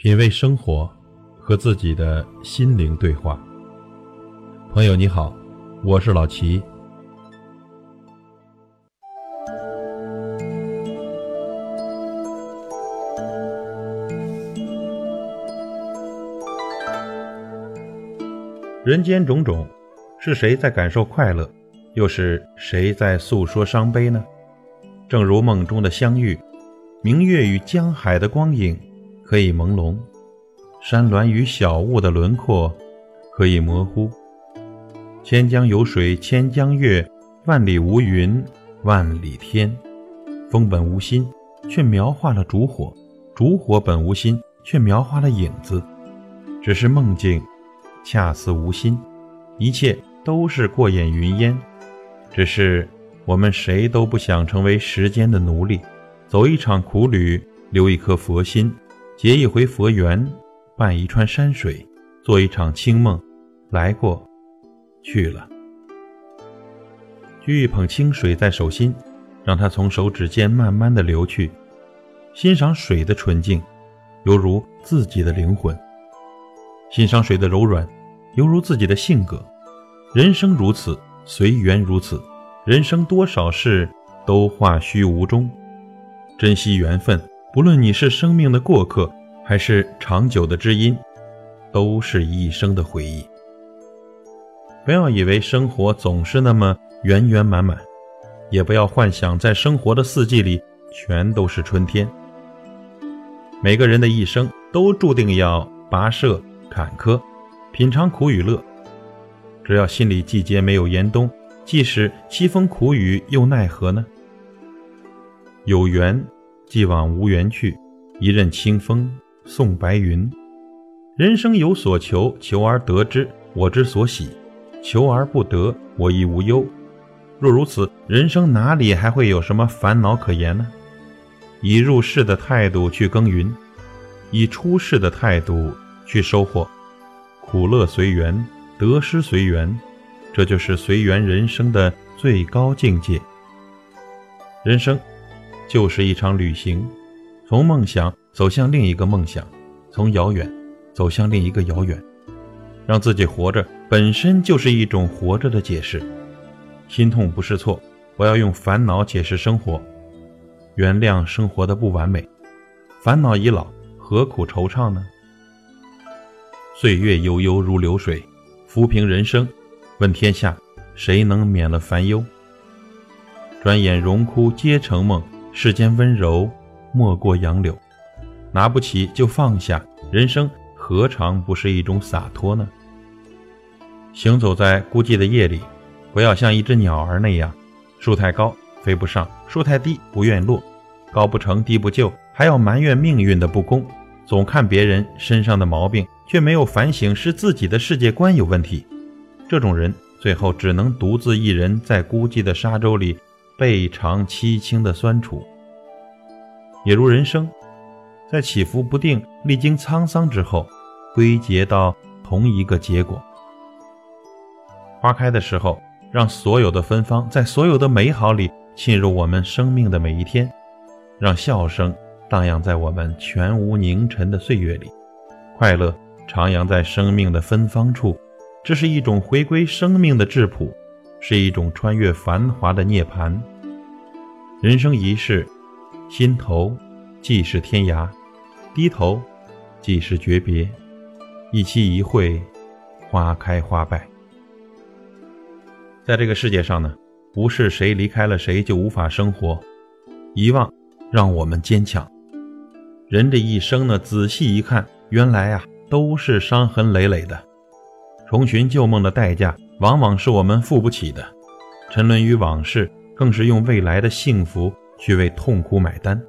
品味生活，和自己的心灵对话。朋友你好，我是老齐。人间种种，是谁在感受快乐，又是谁在诉说伤悲呢？正如梦中的相遇，明月与江海的光影。可以朦胧，山峦与小物的轮廓可以模糊。千江有水千江月，万里无云万里天。风本无心，却描画了烛火；烛火本无心，却描画了影子。只是梦境，恰似无心，一切都是过眼云烟。只是我们谁都不想成为时间的奴隶，走一场苦旅，留一颗佛心。结一回佛缘，伴一川山水，做一场清梦，来过，去了。掬一捧清水在手心，让它从手指间慢慢的流去。欣赏水的纯净，犹如自己的灵魂；欣赏水的柔软，犹如自己的性格。人生如此，随缘如此。人生多少事，都化虚无中。珍惜缘分。不论你是生命的过客，还是长久的知音，都是一生的回忆。不要以为生活总是那么圆圆满满，也不要幻想在生活的四季里全都是春天。每个人的一生都注定要跋涉坎坷，品尝苦与乐。只要心里季节没有严冬，即使凄风苦雨又奈何呢？有缘。既往无缘去，一任清风送白云。人生有所求，求而得之，我之所喜；求而不得，我亦无忧。若如此，人生哪里还会有什么烦恼可言呢？以入世的态度去耕耘，以出世的态度去收获，苦乐随缘，得失随缘，这就是随缘人生的最高境界。人生。就是一场旅行，从梦想走向另一个梦想，从遥远走向另一个遥远。让自己活着本身就是一种活着的解释。心痛不是错，我要用烦恼解释生活，原谅生活的不完美。烦恼已老，何苦惆怅呢？岁月悠悠如流水，浮萍人生，问天下谁能免了烦忧？转眼荣枯皆成梦。世间温柔莫过杨柳，拿不起就放下，人生何尝不是一种洒脱呢？行走在孤寂的夜里，不要像一只鸟儿那样，树太高飞不上，树太低不愿落，高不成低不就，还要埋怨命运的不公，总看别人身上的毛病，却没有反省是自己的世界观有问题。这种人最后只能独自一人在孤寂的沙洲里。倍尝凄清的酸楚，也如人生，在起伏不定、历经沧桑之后，归结到同一个结果。花开的时候，让所有的芬芳在所有的美好里沁入我们生命的每一天，让笑声荡漾在我们全无凝尘的岁月里，快乐徜徉在生命的芬芳处。这是一种回归生命的质朴。是一种穿越繁华的涅槃。人生一世，心头即是天涯，低头即是诀别。一期一会，花开花败。在这个世界上呢，不是谁离开了谁就无法生活。遗忘让我们坚强。人这一生呢，仔细一看，原来啊，都是伤痕累累的。重寻旧梦的代价。往往是我们付不起的，沉沦于往事，更是用未来的幸福去为痛苦买单。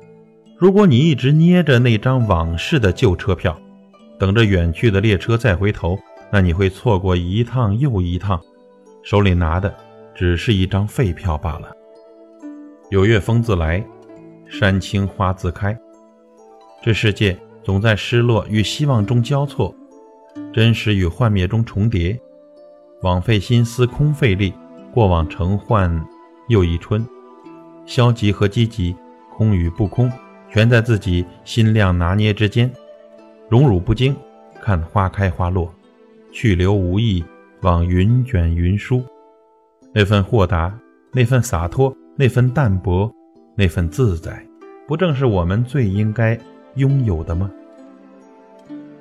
如果你一直捏着那张往事的旧车票，等着远去的列车再回头，那你会错过一趟又一趟，手里拿的只是一张废票罢了。有月风自来，山青花自开。这世界总在失落与希望中交错，真实与幻灭中重叠。枉费心思空费力，过往成幻又一春。消极和积极，空与不空，全在自己心量拿捏之间。荣辱不惊，看花开花落；去留无意，望云卷云舒。那份豁达，那份洒脱，那份淡泊，那份自在，不正是我们最应该拥有的吗？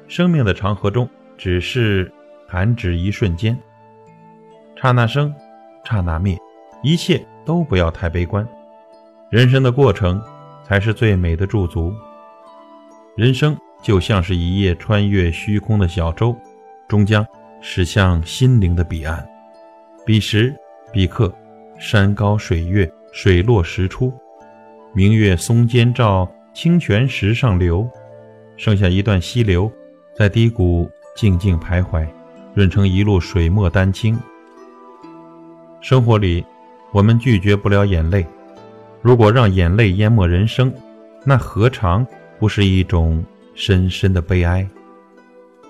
生命的长河中，只是弹指一瞬间，刹那生，刹那灭，一切都不要太悲观。人生的过程，才是最美的驻足。人生就像是一叶穿越虚空的小舟，终将驶向心灵的彼岸。彼时彼刻，山高水月，水落石出，明月松间照，清泉石上流，剩下一段溪流。在低谷静静徘徊，润成一路水墨丹青。生活里，我们拒绝不了眼泪。如果让眼泪淹没人生，那何尝不是一种深深的悲哀？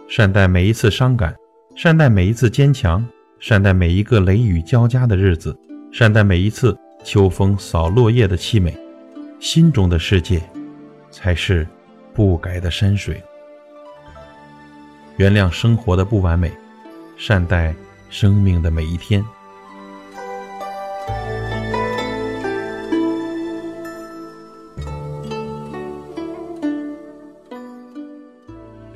善待每一次伤感，善待每一次坚强，善待每一个雷雨交加的日子，善待每一次秋风扫落叶的凄美。心中的世界，才是不改的山水。原谅生活的不完美，善待生命的每一天。